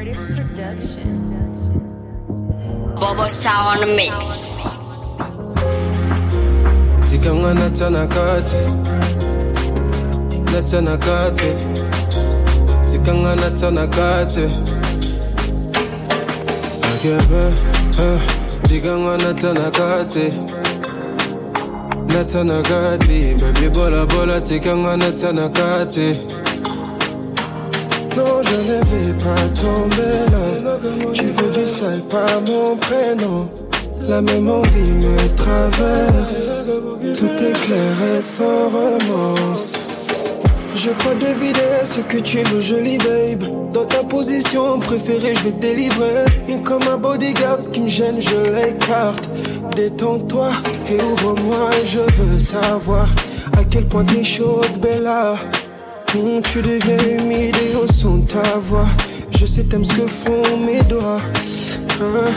Curtis Production. Bobo Star on the mix. Zikanga natana kati. Natana kati. Zikanga natana kati. Akebe eh, Zikanga natana kati. Natana kati. Baby bola bola Zikanga natana kati Non je ne vais pas tomber là Tu veux du sale pas mon prénom la même envie me traverse. Tout est clair et sans romance. Je crois deviner ce que tu veux, jolie babe. Dans ta position préférée, je vais te délivrer. Et comme un bodyguard, ce qui me gêne, je l'écarte. Détends-toi et ouvre-moi. Je veux savoir à quel point t'es chaude, Bella. Tu deviens humide au son de ta voix. Je sais, t'aimes ce que font mes doigts. Hein?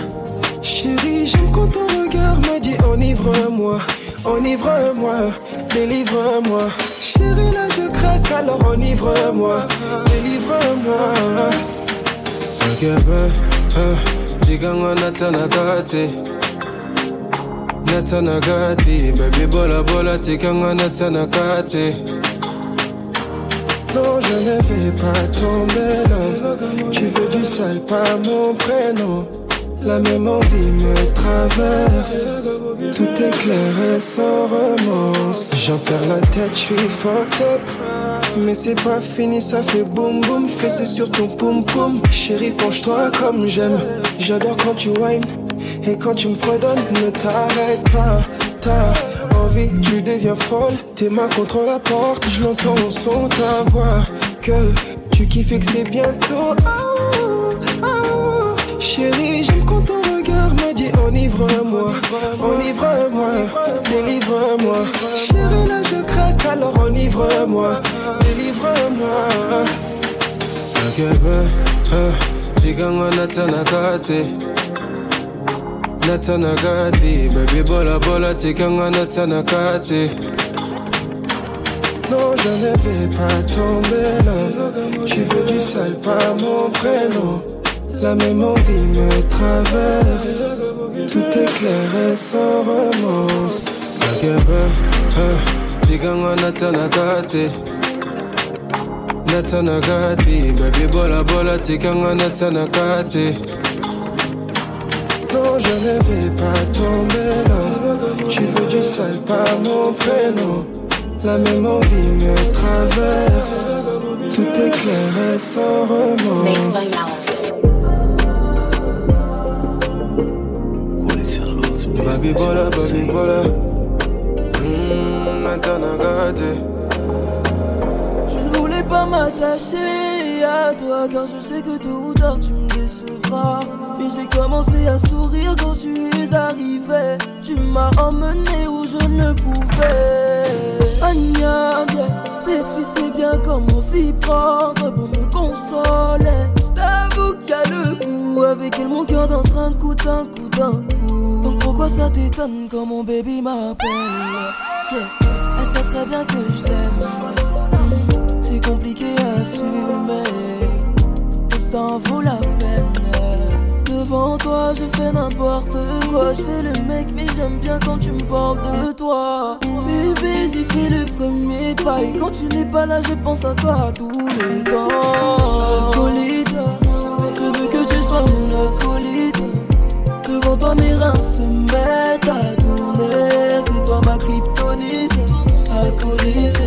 Chérie, j'aime quand ton regard me dit enivre-moi, enivre-moi, délivre-moi. Chérie, là je craque, alors enivre-moi, délivre-moi. Akebe, eh, Ziganga natana kati, natana kati, baby bola bola, tikanga natana kati. Non, je ne vais pas tomber là. Tu veux du sale, pas mon prénom. La même envie me traverse. Tout est clair et sans romance. J'en perds la tête, je suis fucked up. Mais c'est pas fini, ça fait boum boum. Fessé sur ton poum poum. Chérie, penche-toi comme j'aime. J'adore quand tu whines. Et quand tu me fredonnes, ne t'arrête pas. T'as tu deviens folle. Tes mains contre la porte, je l'entends au son ta voix. Que tu kiffes et que c'est bientôt. Chérie, j'aime quand ton regard me dit enivre-moi, enivre-moi, délivre-moi. Chérie, là je craque, alors enivre-moi, délivre-moi. Natana kati, baby bola bola, tikanga natana kati. Non, je ne vais pas tomber là. Tu veux du sale, pas mon prénom. La même envie me traverse. Tout est clair et sans romance. Akebe, eh, Ziganga natana kati. Natana kati, baby bola bola, tikanga natana kati. Non, je ne vais pas tomber là. Tu veux du sale, pas mon prénom. La même envie me traverse. Tout est clair et sans romance. Baby bola, baby bola. Kati. Je ne voulais pas m'attacher à toi car je sais que tôt ou tard tu me Mais j'ai commencé à sourire quand tu es arrivé. Tu m'as emmené où je ne pouvais. Anya, bien, cette fille sait bien comment s'y prendre pour me consoler. Je t'avoue qu'il y a le coup avec elle, mon cœur dansera un coup d'un coup d'un coup. Donc pourquoi ça t'étonne quand mon baby m'appelle? Elle sait très bien que je l'aime. C'est compliqué à assumer. Ça en vaut la peine. Devant toi, je fais n'importe quoi. Je fais le mec, mais j'aime bien quand tu me parles de toi. Bébé, j'ai fait le premier pas. Et quand tu n'es pas là, je pense à toi tout le temps. Acolyte, je veux que tu sois mon acolyte. Devant toi, mes reins se mettent à tourner. C'est toi ma kryptonite. Acolyte,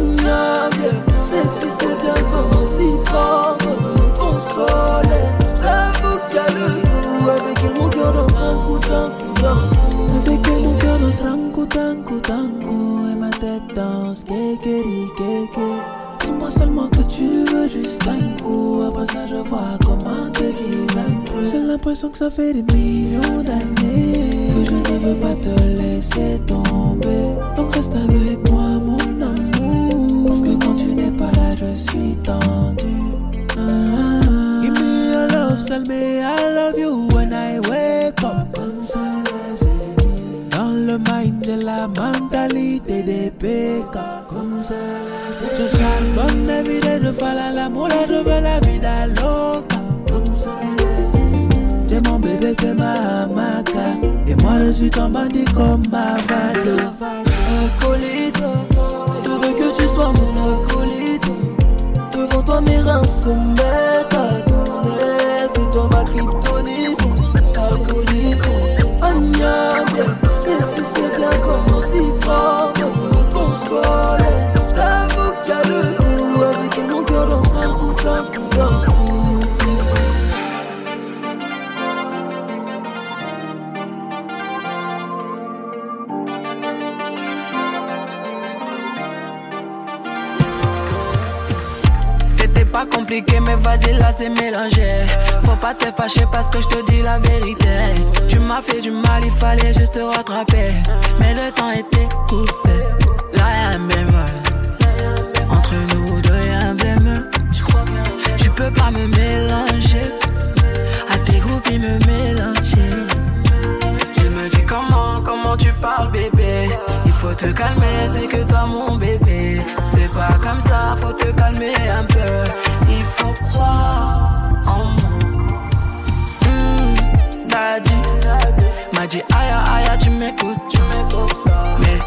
bien. Cette fille sait bien comment s'y prendre, J'avoue qu'il y a le coup. Avec mon cœur danse un coup d'un coup coup. Avec mon cœur danse rango, tango, tango Et ma tête danse, kekeri, keke Dis-moi seulement que tu veux juste un coup. Après ça, je vois comment te give un peu. J'ai l'impression que ça fait des millions d'années Que je ne veux pas te laisser tomber. Donc reste avec moi, mon amour. Parce que quand tu n'es pas là, je suis tendu tell I love you when I wake up Dans le mind, j'ai la mentalité des pécas Comme ça, Je charbonne la vie, je fais l'amour, je veux la vie loca Comme t'es ma hamaca. Et moi je suis ton bandit comme ma vado. Acolyte, je veux que tu sois mon acolyte. Devant toi mes reins se mettent à. C'est toi ma kryptonite, acolyte. Agnam, c'est c'est bien comme on s'y prend, me consoler. T'avoue qu'il y a le goût avec elle mon cœur dansera un d'un coup pas compliqué, mais vas-y, là c'est mélangé. Faut pas te fâcher parce que je te dis la vérité. Tu m'as fait du mal, il fallait juste te rattraper. Mais le temps était coupé. Là y'a un bémol. Entre nous deux y'a un bémol. Tu peux pas me mélanger. À tes groupes, ils me mélanger. Je me dis comment, comment tu parles, bébé. Il faut te calmer, c'est que toi mon bébé. C'est pas comme ça, faut te calmer un peu. Il faut croire m'a dit aïe aïe, tu m'écoutes, tu m'écoutes. Mais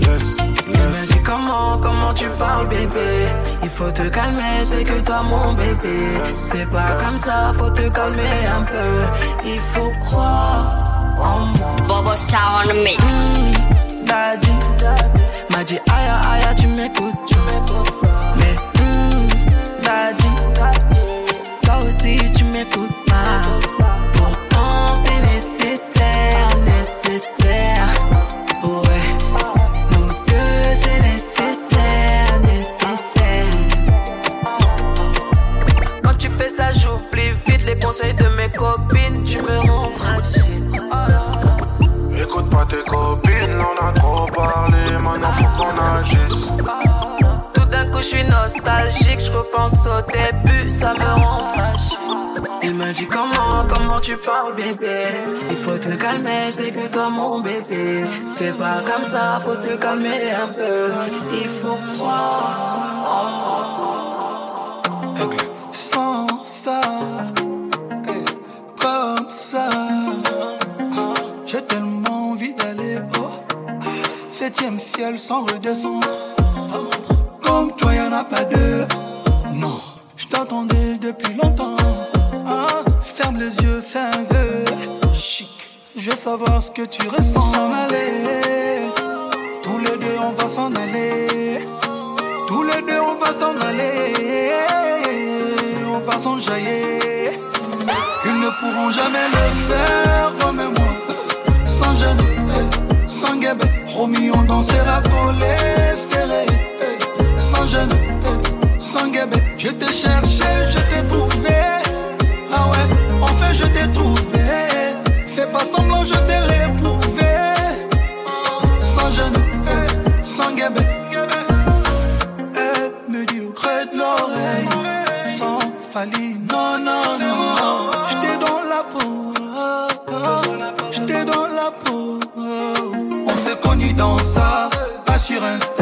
Laisse, laisse. dit comment, comment tu parles bébé. Il faut te calmer, c'est que toi mon bébé. C'est pas comme ça, faut te calmer un peu. Il faut croire en moi. Bobo Star on the mix. Daddy m'a dit aïe aïe tu m'écoutes Mais nostalgique, je repense au début, ça me rend fragile. Il me dit comment, comment tu parles, bébé? Il faut te calmer, c'est que toi, mon bébé. C'est pas comme ça, faut te calmer un peu. Il faut croire Sans ça, eh, comme ça. J'ai tellement envie d'aller au septième ciel sans redescendre. Pas deux. Non, je t'attendais depuis longtemps. Ah, ferme les yeux, fais un vœu. Chic, je veux savoir ce que tu ressens. S'en aller, tous les deux on va s'en aller. Tous les deux on va s'en aller. On va s'enjailler. Ils ne pourront jamais le faire comme moi. Sans gêne, sans guébé. Promis, on dansera pour les ferrés. Sans gêne, sans guébé. Je t'ai cherché, je t'ai trouvé. Ah ouais, enfin je t'ai trouvé. Fais pas semblant, je t'ai réprouvé. Sans gêne, sans guébé. Elle me dit au creux de l'oreille, sans failli, non, non, non. J'étais dans la peau, j'étais dans la peau. On s'est connus dans ça, pas sur Insta,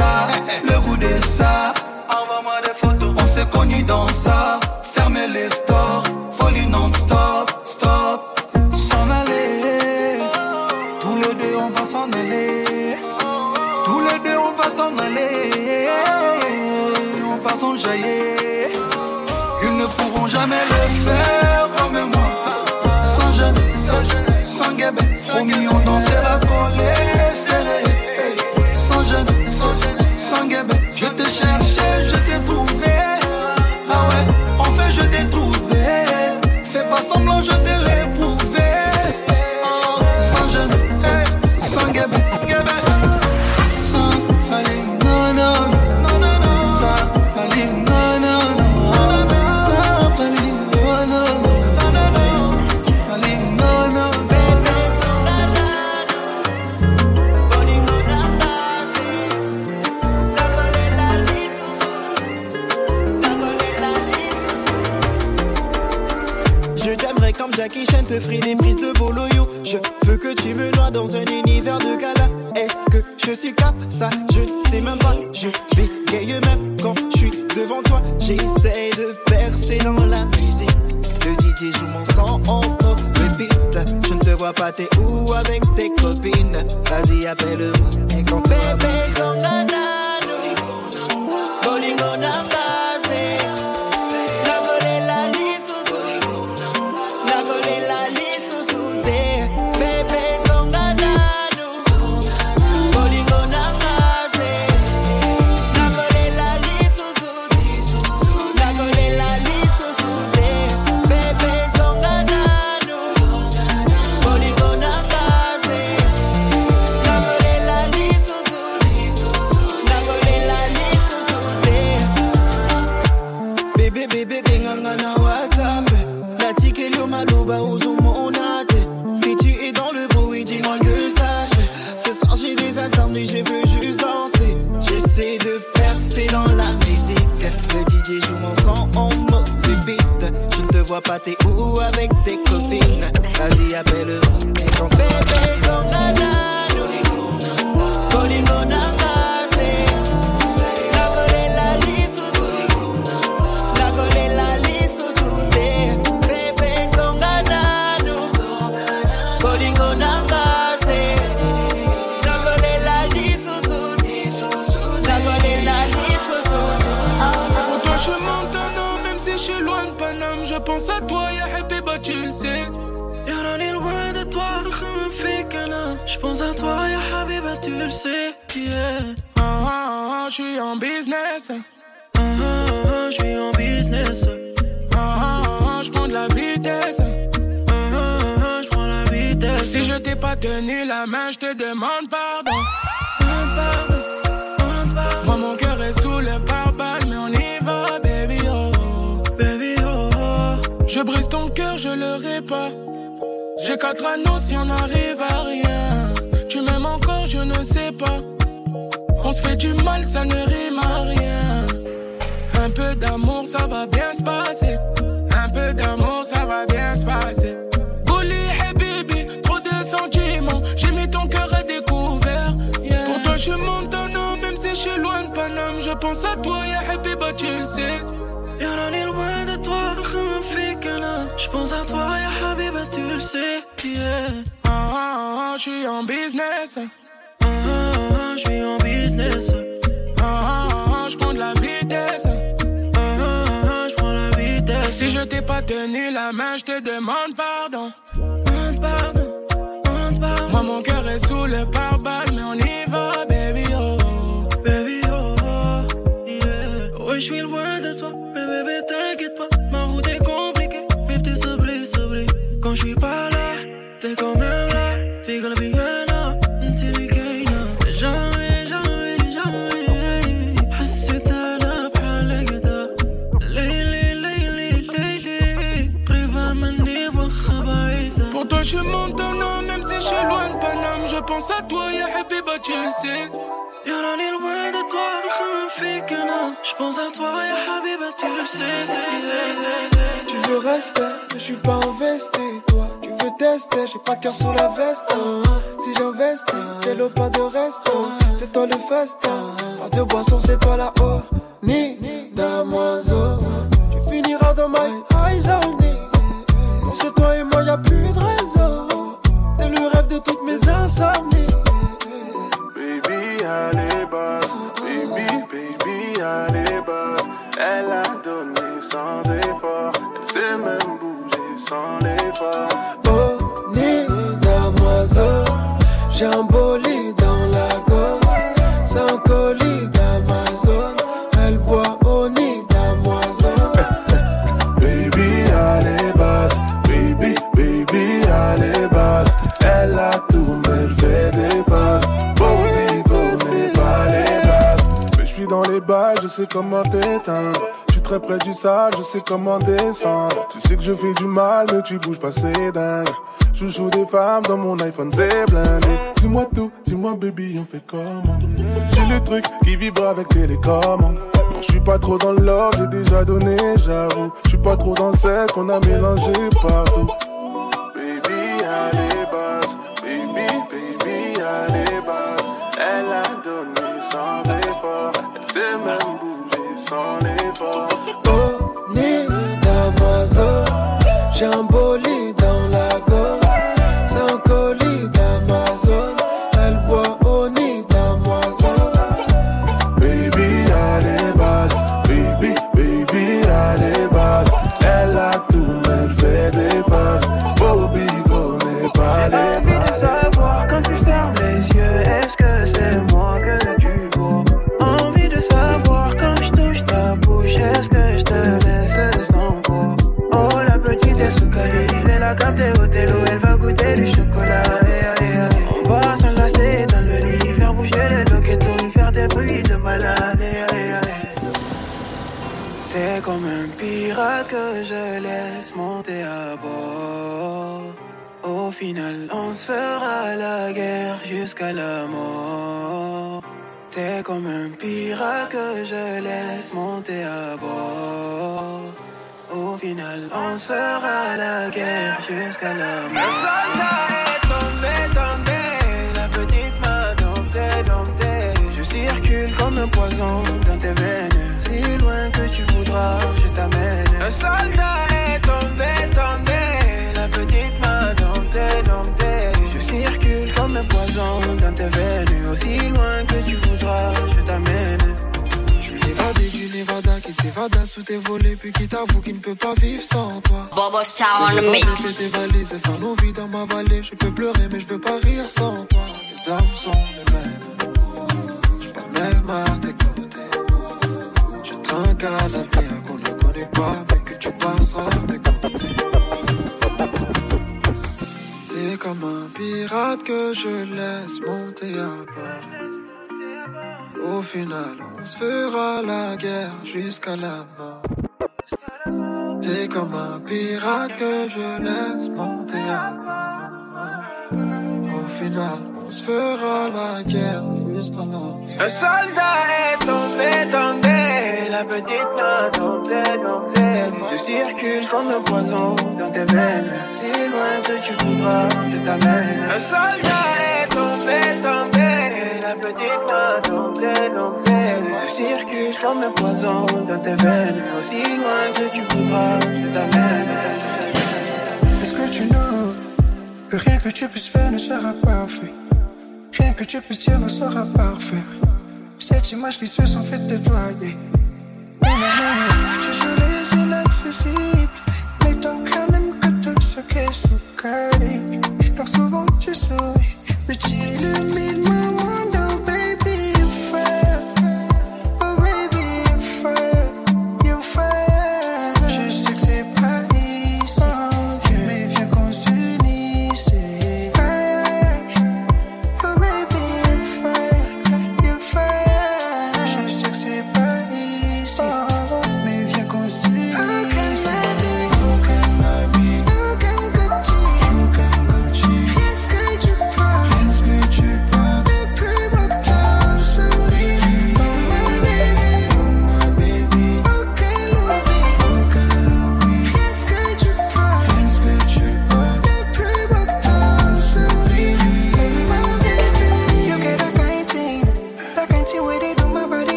te des prises de voloyo. Je veux que tu me noies dans un je te demande pardon. Pardon, pardon. Moi, mon cœur est sous le pare-balles, mais on y va, baby oh. Baby oh. oh. Je brise ton cœur, je le répare. J'ai quatre anneaux si on n'arrive à rien. Tu m'aimes encore, je ne sais pas. On se fait du mal, ça ne rime à rien. Un peu d'amour, ça va bien se passer. Un peu d'amour, ça va bien se passer. je Montana, même si je suis loin de Paname, je pense à toi, ya Habiba, tu le sais. Y'en a les loin de toi, je me fais gana. Je pense à toi, ya Habiba, tu le sais. Yeah. Ah, ah, ah, je suis en business. Ah, ah, ah, ah je suis en business. Ah, ah, ah je prends de la vitesse. Ah, ah, ah, ah je prends la vitesse. Si je t'ai pas tenu la main, je te demande pardon. Mon cœur est sous le pare-balles, mais on y va, baby, oh. Baby, oh, oh yeah. Oui, je suis loin de toi, mais bébé, t'inquiète pense à toi يا حبيبة جنسي يا راني loin de toi بخمم فيك انا Je pense à toi يا حبيبة tu le sais. Tu veux rester mais je suis pas investi. Toi Tu veux tester j'ai pas cœur sous la veste. Si j'investis t'es le pas de reste. C'est toi le festin. Pas de boisson c'est toi la haut Ni ni damoiseau Tu finiras dans my eyes only Pour c'est toi et moi y'a plus de raison toutes mes insomnies. Baby, allez, basse. Baby, baby, allez, basse. Elle a donné sans effort. Elle sait même bouger sans l'effort. Oh, Nina, mademoiselle, j'ai un beau comment t'éteindre. Je suis très près du sale, je sais comment descendre. Tu sais que je fais du mal, mais tu bouges pas, c'est dingue. Je joue des femmes dans mon iPhone, c'est blindé. Dis-moi tout, dis-moi baby, on fait comment? J'ai le truc qui vibre avec télécommande. Je suis pas trop dans l'or, j'ai déjà donné, j'avoue. Je suis pas trop dans celle qu'on a mélangé partout. Baby, allez, basse. Baby, baby, allez, basse. Elle a donné sans effort, elle s'est même bougée sans. Oh, ni d'Amazon. J'ai elle va goûter du chocolat. On va s'enlacer dans le lit, faire bouger les loquetons, faire des bruits de malade. T'es comme un pirate que je laisse monter à bord. Au final, on se fera la guerre jusqu'à la mort. T'es comme un pirate que je laisse monter à bord. On se fera la guerre jusqu'à la mort. Le soldat est tombé, tombé. La petite m'a dompté, dompté. Je circule comme un poison dans tes veines. Si loin que tu voudras, je t'amène. Un soldat est tombé, tombé. La petite m'a dompté, dompté. Je circule comme un poison dans tes veines. Aussi loin que tu voudras, je t'amène. Qui s'évada sous tes volets, puis qui t'avoue qu'il ne peut pas vivre sans toi. Bobo Star on the Je mix. fais tes valises et faire nos vies dans ma vallée. Je peux pleurer, mais je veux pas rire sans toi. Ces armes sont les mêmes. Je pas même à tes côtés. Je trinque à l'avenir qu'on ne connaît pas, mais que tu passeras à mes côtés. T'es comme un pirate que je laisse monter à bord. Au final, on se fera la guerre jusqu'à la mort. T'es comme un pirate que je laisse monter. Au final, on se fera la guerre jusqu'à la mort. Un soldat est tombé, tombé. La petite m'a dompté, dompté. Je circule comme un poison dans tes veines. Si loin que tu voudras, je t'amène. Un soldat est tombé, tombé. La petite m'a dompté, dompté. Je comme un poison dans tes veines. Aussi loin que tu voudras, je t'amène. Est-ce que tu know que rien que tu puisses faire ne sera parfait Rien que tu puisses dire ne sera parfait Cette image qui se sent faite de toi, yeah. Que tu joues les inaccessibles Mais ton cœur n'aime que tout ce qui est sous Donc souvent tu souris Mais tu illumines mon monde,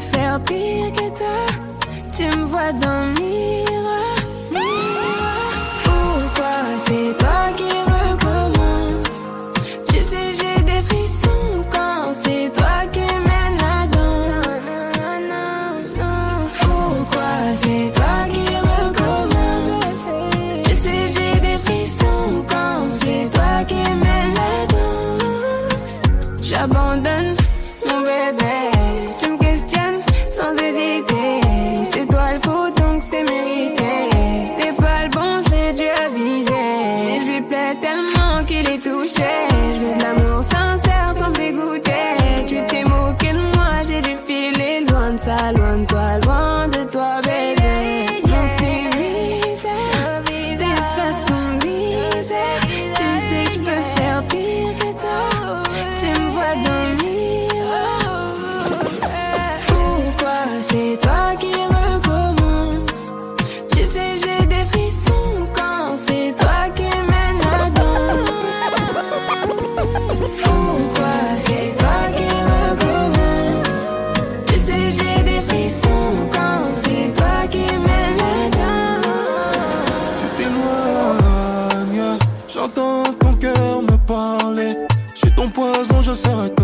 faire pire que toi. Tu me vois dans mille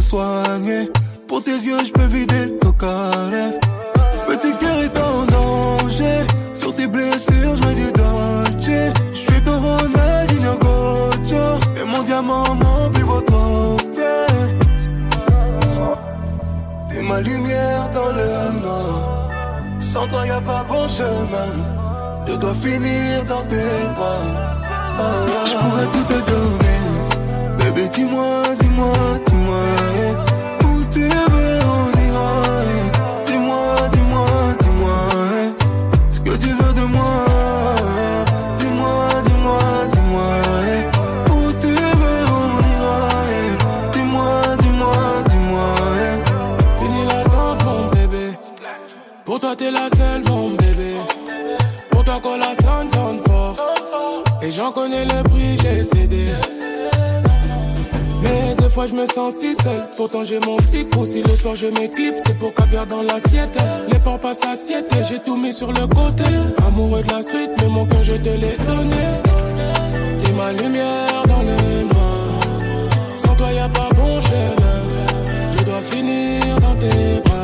Pour tes yeux, je peux vider le cocaïne. Petit cœur est en danger. Sur tes blessures, je mets du danger. Je suis ton Ronaldinho Gocho. Et mon diamant, mon plus beau trophée. T'es ma lumière dans le noir. Sans toi, y a pas bon chemin. Je dois finir dans tes bras. Ah, ah, ah. Je pourrais tout te donner. Bébé, dis-moi, dis-moi, fois je me sens si seul, pourtant j'ai mon cycle. Si le soir je m'éclipse, c'est pour caviar dans l'assiette. Les pans passent et j'ai tout mis sur le côté. Amoureux de la street, mais mon cœur je te l'ai donné. T'es ma lumière dans les mains. Sans toi y a pas bon chemin. Je dois finir dans tes bras.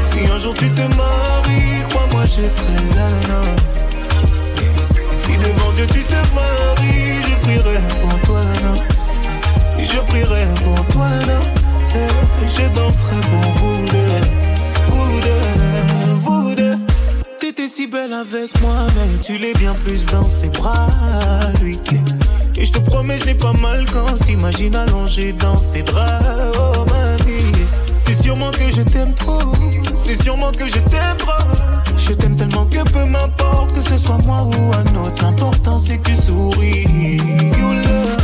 Si un jour tu te maries, crois-moi, je serai là. Si devant Dieu tu te maries, je prierai pour toi. Je prierai pour toi. Je danserai pour vous deux, vous deux, vous deux. T'étais si belle avec moi, mais tu l'es bien plus dans ses bras. Et je te promets, je n'ai pas mal quand je t'imagine allongé dans ses bras. Oh, c'est sûrement que je t'aime trop. C'est sûrement que je t'aime trop. Je t'aime tellement que peu m'importe que ce soit moi ou un autre. L'important c'est que tu souris. You love.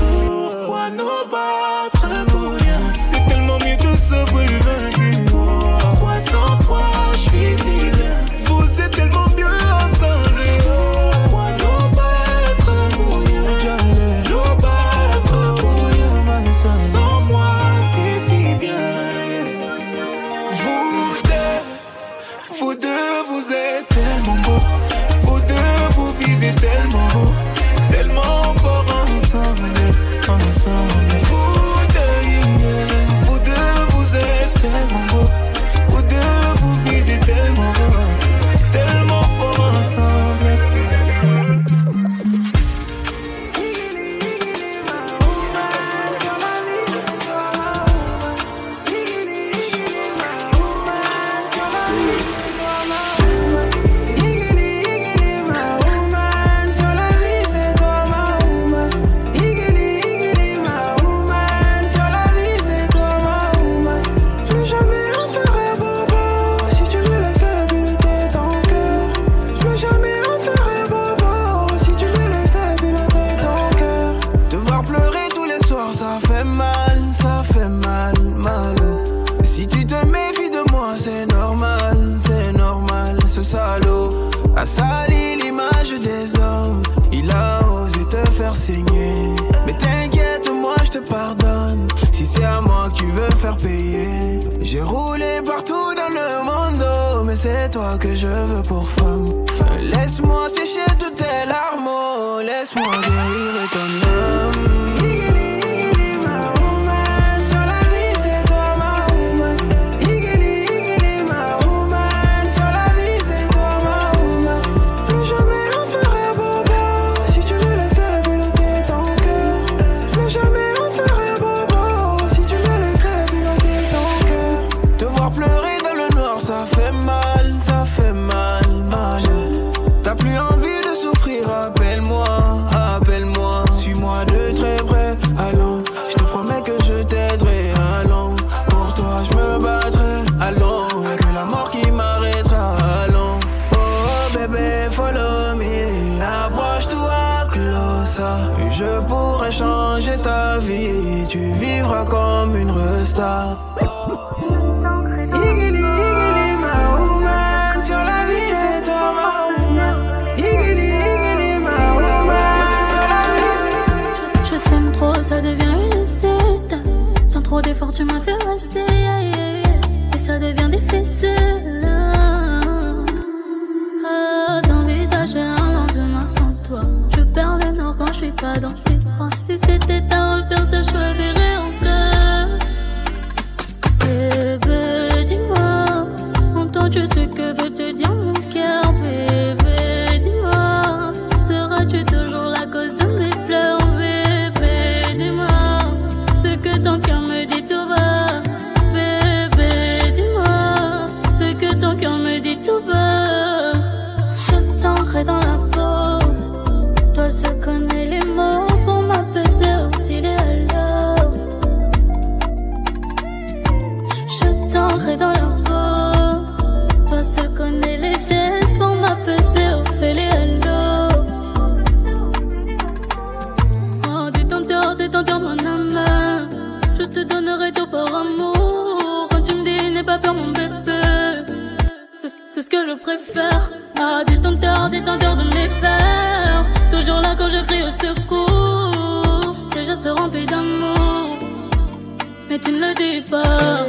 Je t'aime trop, ça devient une secte. Sans trop d'efforts, tu m'as fait passer. porter mon âme. Je te donnerai tout par amour. Quand tu me dis n'aie pas peur, mon bébé. C'est ce que je préfère. Ah, détenteur, détenteur de mes peurs. Toujours là quand je crie au secours. Tes gestes remplis d'amour. Mais tu ne le dis pas.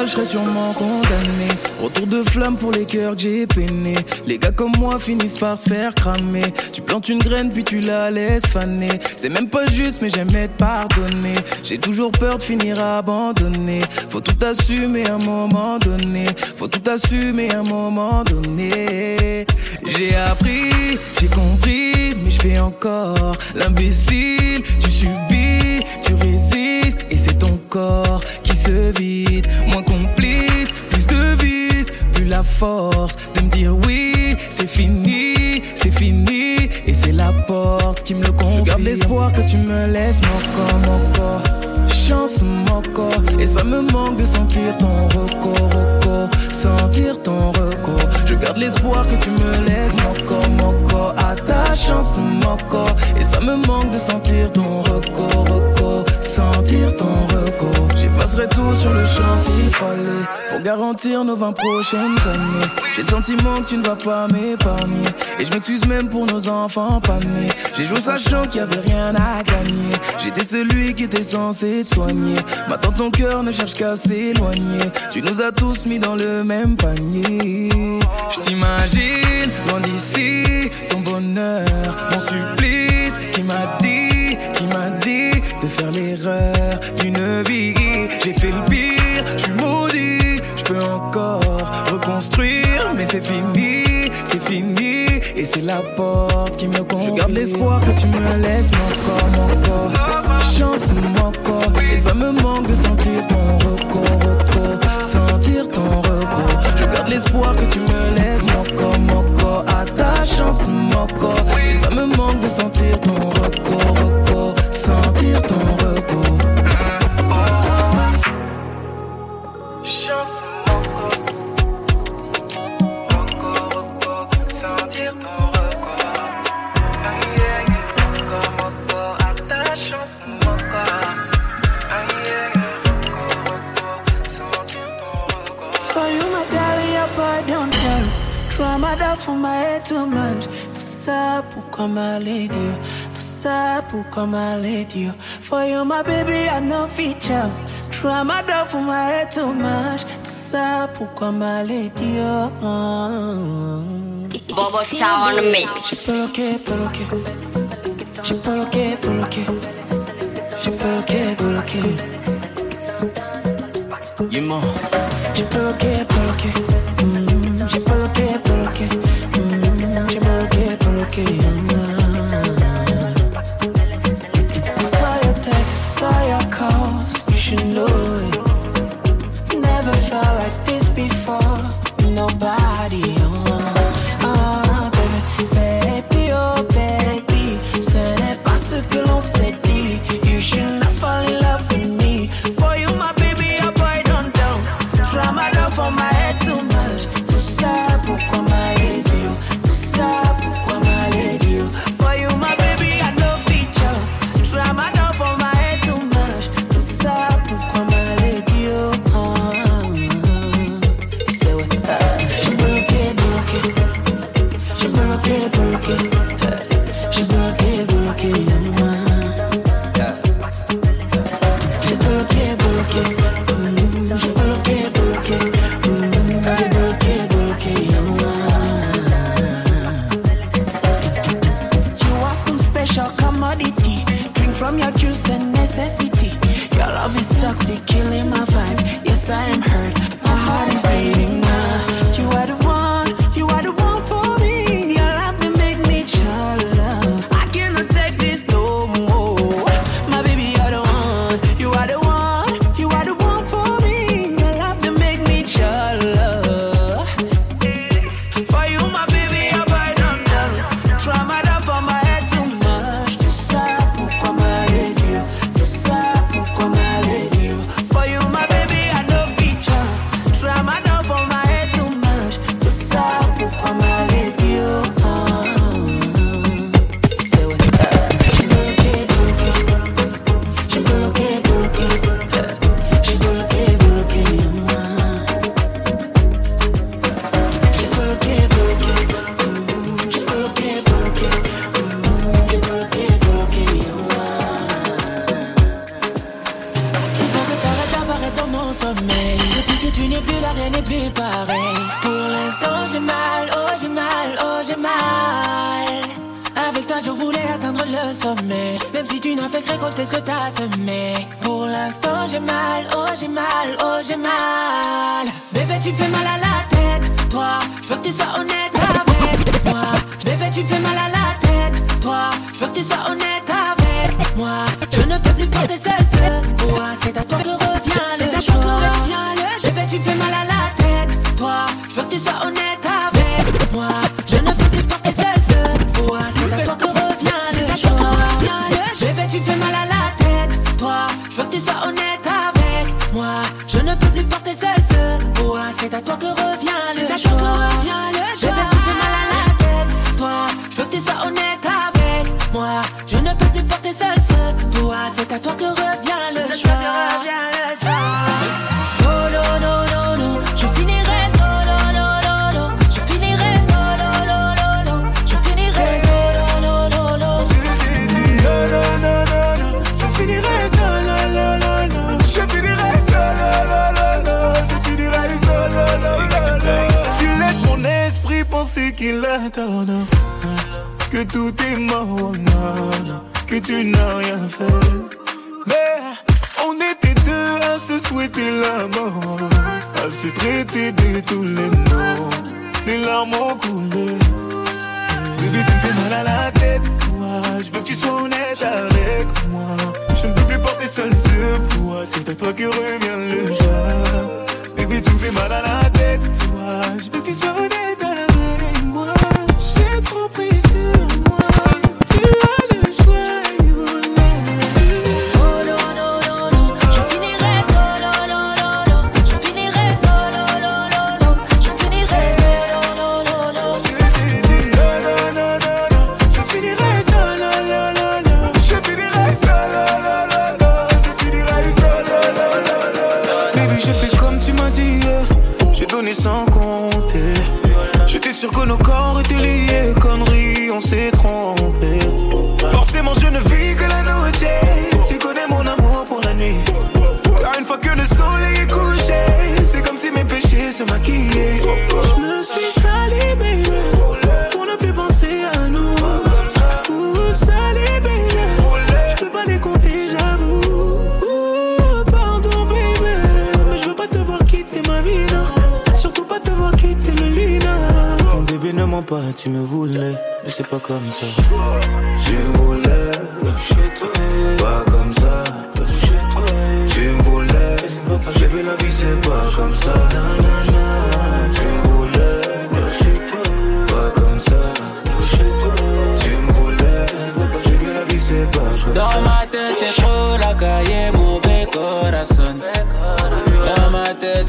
Je serais sûrement condamné. Retour de flamme pour les cœurs que j'ai peinés. Les gars comme moi finissent par se faire cramer. Tu plantes une graine puis tu la laisses faner. C'est même pas juste, mais j'aime être pardonné. J'ai toujours peur de finir abandonné. Faut tout assumer à un moment donné. Faut tout assumer à un moment donné. J'ai appris, j'ai compris, mais je fais encore l'imbécile. Tu subis, tu résistes, et c'est ton corps se vide. Moins complice, plus de vis, plus la force de me dire oui, c'est fini, c'est fini, et c'est la porte qui me le confie. Je garde l'espoir que tu me laisses mon corps, mon corps. Chance mon corps, et ça me manque de sentir ton recours, recours, sentir ton recours. Je garde l'espoir que tu me laisses mon corps, mon corps, à ta chance mon corps, et ça me manque de sentir ton recours, recours, sentir ton recours. J'effacerai tout sur le champ s'il fallait, pour garantir nos 20 prochaines années. J'ai le sentiment que tu ne vas pas m'épargner, et je m'excuse même pour nos enfants pas nés. J'ai joué sachant qu'il y avait rien à gagner. J'étais celui qui était censé te soigner. Maintenant ton cœur ne cherche qu'à s'éloigner. Tu nous as tous mis dans le même panier. Je t'imagine loin d'ici, ton bonheur, mon supplice, qui m'a dit, qui m'a dit faire l'erreur d'une vie. J'ai fait le pire, je suis maudit, je peux encore reconstruire, mais c'est fini, c'est fini, et c'est la porte qui me convie. Je garde l'espoir que tu me laisses mon Try my dog for my head too much. Tout ça pour comme aller Dieu. Bobo Star on the mix. J'ai bloqué, bloqué. J'ai bloqué, bloqué. J'ai bloqué, bloqué. Dis-moi. Que tout est mort. Oh, que tu n'as rien fait. tu me voulais, mais c'est pas comme ça. Tu me voulais, pas comme ça. Tu me voulais, bébé, la vie c'est pas comme ça. Tu me voulais, pas comme ça. Tu me voulais, bébé, la vie c'est pas comme ça. Dans ma tête, c'est trop la caille, mauvais corazon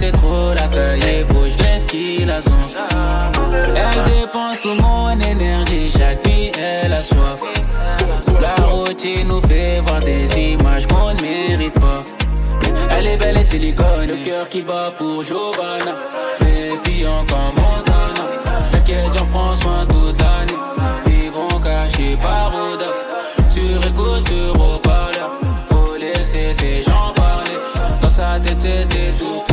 c'est trop l'accueillir, faut je laisse qu'il la. Elle dépense tout mon énergie, chaque nuit elle a soif. La routine nous fait voir des images qu'on ne mérite pas. Elle est belle et silicone, le cœur qui bat pour Giovanna. Méfiant comme Montana, t'inquiète, j'en prends soin toute l'année. Vivons cachés par odeur, sur écoute, sur haut-parleur. Faut laisser ces gens parler, dans sa tête c'était tout.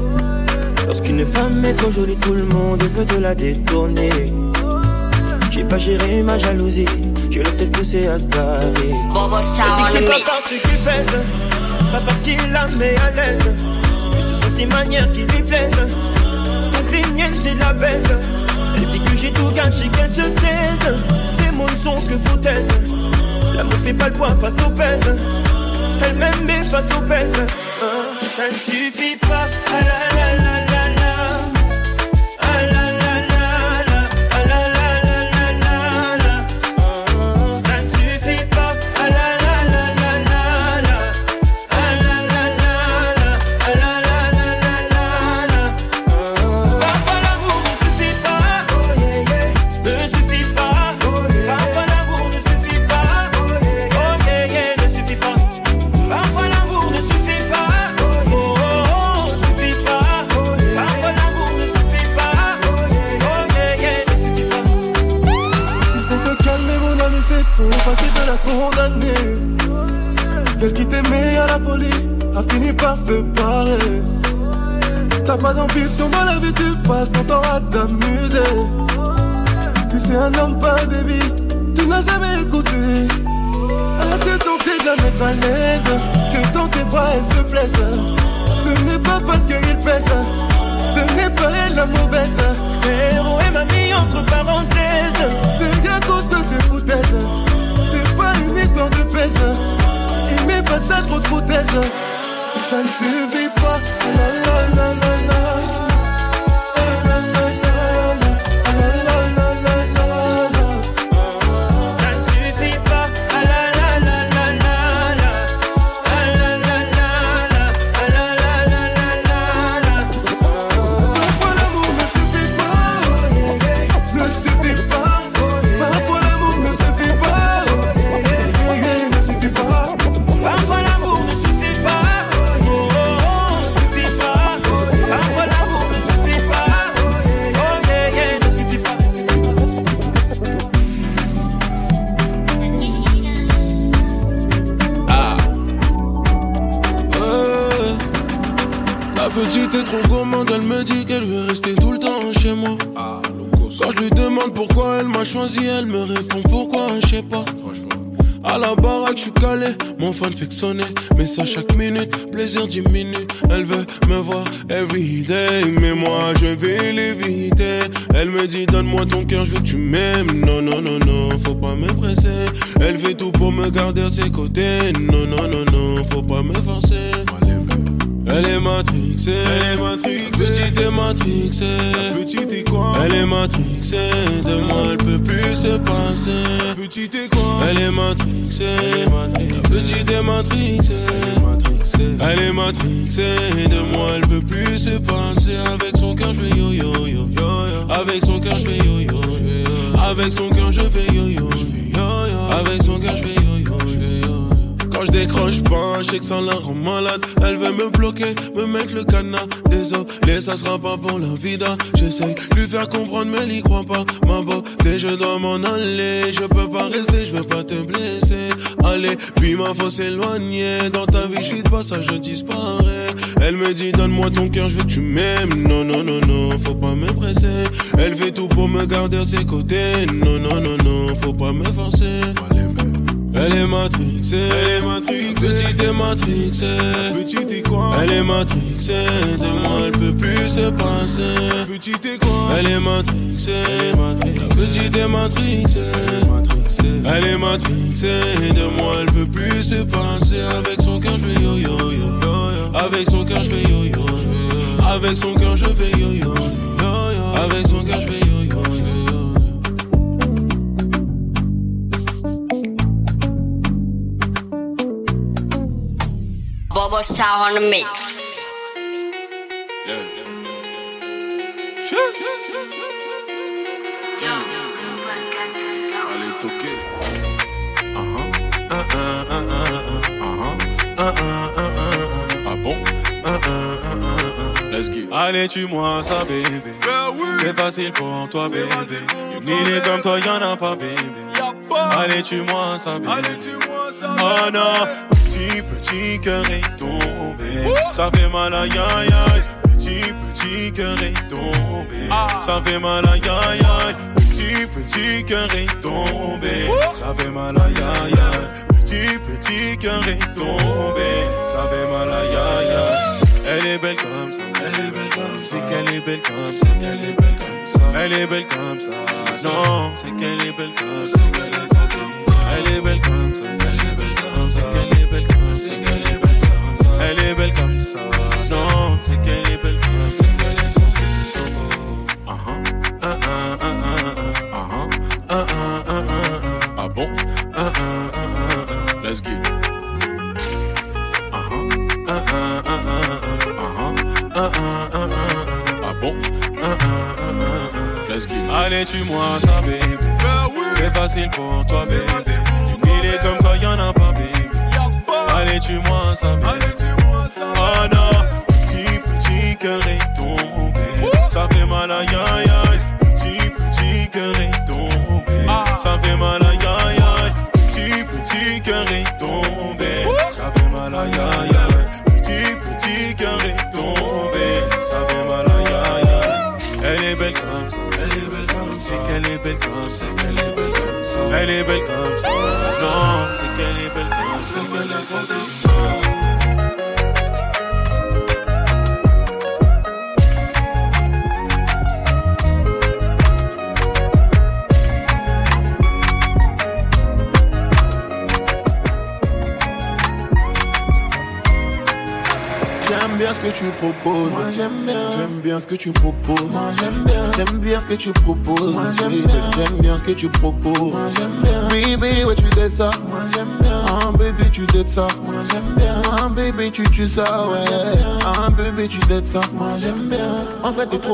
Lorsqu'une femme est trop jolie, tout le monde veut te la détourner. J'ai pas géré ma jalousie, je l'ai peut-être poussé à se barrer. Bobo Star on. Pas parce qu'il pèse, pas parce qu'il la met à l'aise. Mais ce sont ses manières qui lui plaisent. Donc les miennes, c'est la baise. Elle dit que j'ai tout gâché, qu'elle se taise. Ces mots ne sont que foutaises. L'amour fait pas le poids face aux pèses. Elle m'aime, mais face aux pèses. Ah, ça ne suffit pas, ah là là là. Finit par se parer. T'as pas d'ambition dans la vie, tu passes ton temps à t'amuser. Puis c'est un homme, pas baby, tu n'as jamais écouté. As-tu tenté de la mettre à l'aise Que dans tes bras elle se plaise Ce n'est pas parce qu'il pèse Ce n'est pas elle la mauvaise Frérot, elle m'a mis entre parenthèses C'est à cause de tes foutaises C'est pas une histoire de pèse Il met pas ça trop de foutaises Ça ne suffit pas choisi, elle me répond pourquoi, je sais pas. À la baraque, je suis calé, mon fan fait que sonner. Mais ça chaque minute, plaisir diminue. Elle veut me voir everyday, mais moi je vais l'éviter. Elle me dit donne-moi ton cœur, je veux que tu m'aimes. Non, non, non, non, faut pas me presser. Elle fait tout pour me garder à ses côtés. Non, non, non, non, faut pas me forcer. Elle est matrixée, elle est matrixée, petite est matrixée, petite est quoi? Elle est matrixée, de moi elle peut plus se passer. Petite est quoi? Elle est matrixée, la petite est matrixée, elle est matrixée, de moi elle peut plus se passer. Avec son cœur je fais yo yo yo. Yo, avec son cœur je fais yo yo, avec son cœur je fais yo yo, avec son cœur je fais yo yo. Je décroche pas, je sais que ça la rend malade. Elle veut me bloquer, me mettre le canard. Désolé, ça sera pas pour la vida. J'essaye lui faire comprendre, mais elle y croit pas. Ma beauté, je dois m'en aller. Je peux pas rester, je veux pas te blesser. Allez, puis ma faut s'éloigner. Dans ta vie, je suis de passage, je disparais. Elle me dit, donne-moi ton cœur, je veux que tu m'aimes. Non, non, non, non, faut pas me presser. Elle fait tout pour me garder à ses côtés. Non, non, non, non, faut pas me forcer. Elle est matrixée, elle est matrixée, petite est matrixée, petite est quoi? Elle est matrixée, de moi elle peut plus se passer. Petite est quoi? Elle est matrixée, petite est matrixée, elle est matrixée, de moi elle peut plus se passer. Avec son cœur je fais yo yo yo, avec son cœur je fais yo yo, avec son cœur je fais yo yo, avec son cœur je fais yo yo. Allez, toquer. Uh-huh. Uh, uh, uh, uh, uh, uh-huh. Uh, uh, uh, uh, uh. Ah bon? Uh, uh, uh, uh, uh. Let's get Allez, tue-moi ça, bébé. C'est facile pour toi, bébé. Une millier comme toi, y'en a pas, bébé. Allez, tue-moi ça, bébé. Oh non, petit, petit cœur est tombé. Ça fait mal à ya ya. Petit, petit cœur est tombé. Ça fait mal à ya ya. Petit, petit cœur est tombé. Ça fait mal à ya ya. Petit, petit cœur est tombé. Ça fait mal à ya ya. Elle est belle comme ça. Elle est belle comme ça. C'est qu'elle est belle comme ça. Elle est belle comme ça. Elle est belle comme ça. Non, c'est qu'elle est belle comme ça. Elle est belle comme ça. Ah bon? Uh-uh, uh-uh, uh-uh. Let's. Allez, tue-moi ça, baby. C'est facile pour toi, bébé. Tu milliers comme toi, y'en a pas, bébé. Allez, tue-moi ça, bébé. Oh non, petit, petit cœur est tombé. Ça fait mal à ya ya. Petit, petit cœur est tombé. Ça fait mal à ya ya. Petit, petit cœur est tombé. Ça fait mal à ya Elle est belle comme ça. Non, c'est qu'elle est belle comme ça. Tu proposes. Moi j'aime bien. J'aime bien ce que tu proposes. Moi j'aime bien. J'aime bien ce que tu proposes. Moi j'aime bien. J'aime bien ce que tu proposes. Moi j'aime bien. Baby, ouais tu dettes ça. Moi j'aime bien. Ah baby tu dettes ça. Moi j'aime bien. Ah baby tu tues ça ouais. Ah baby tu dettes ça. Moi j'aime bien. En fait t'es trop.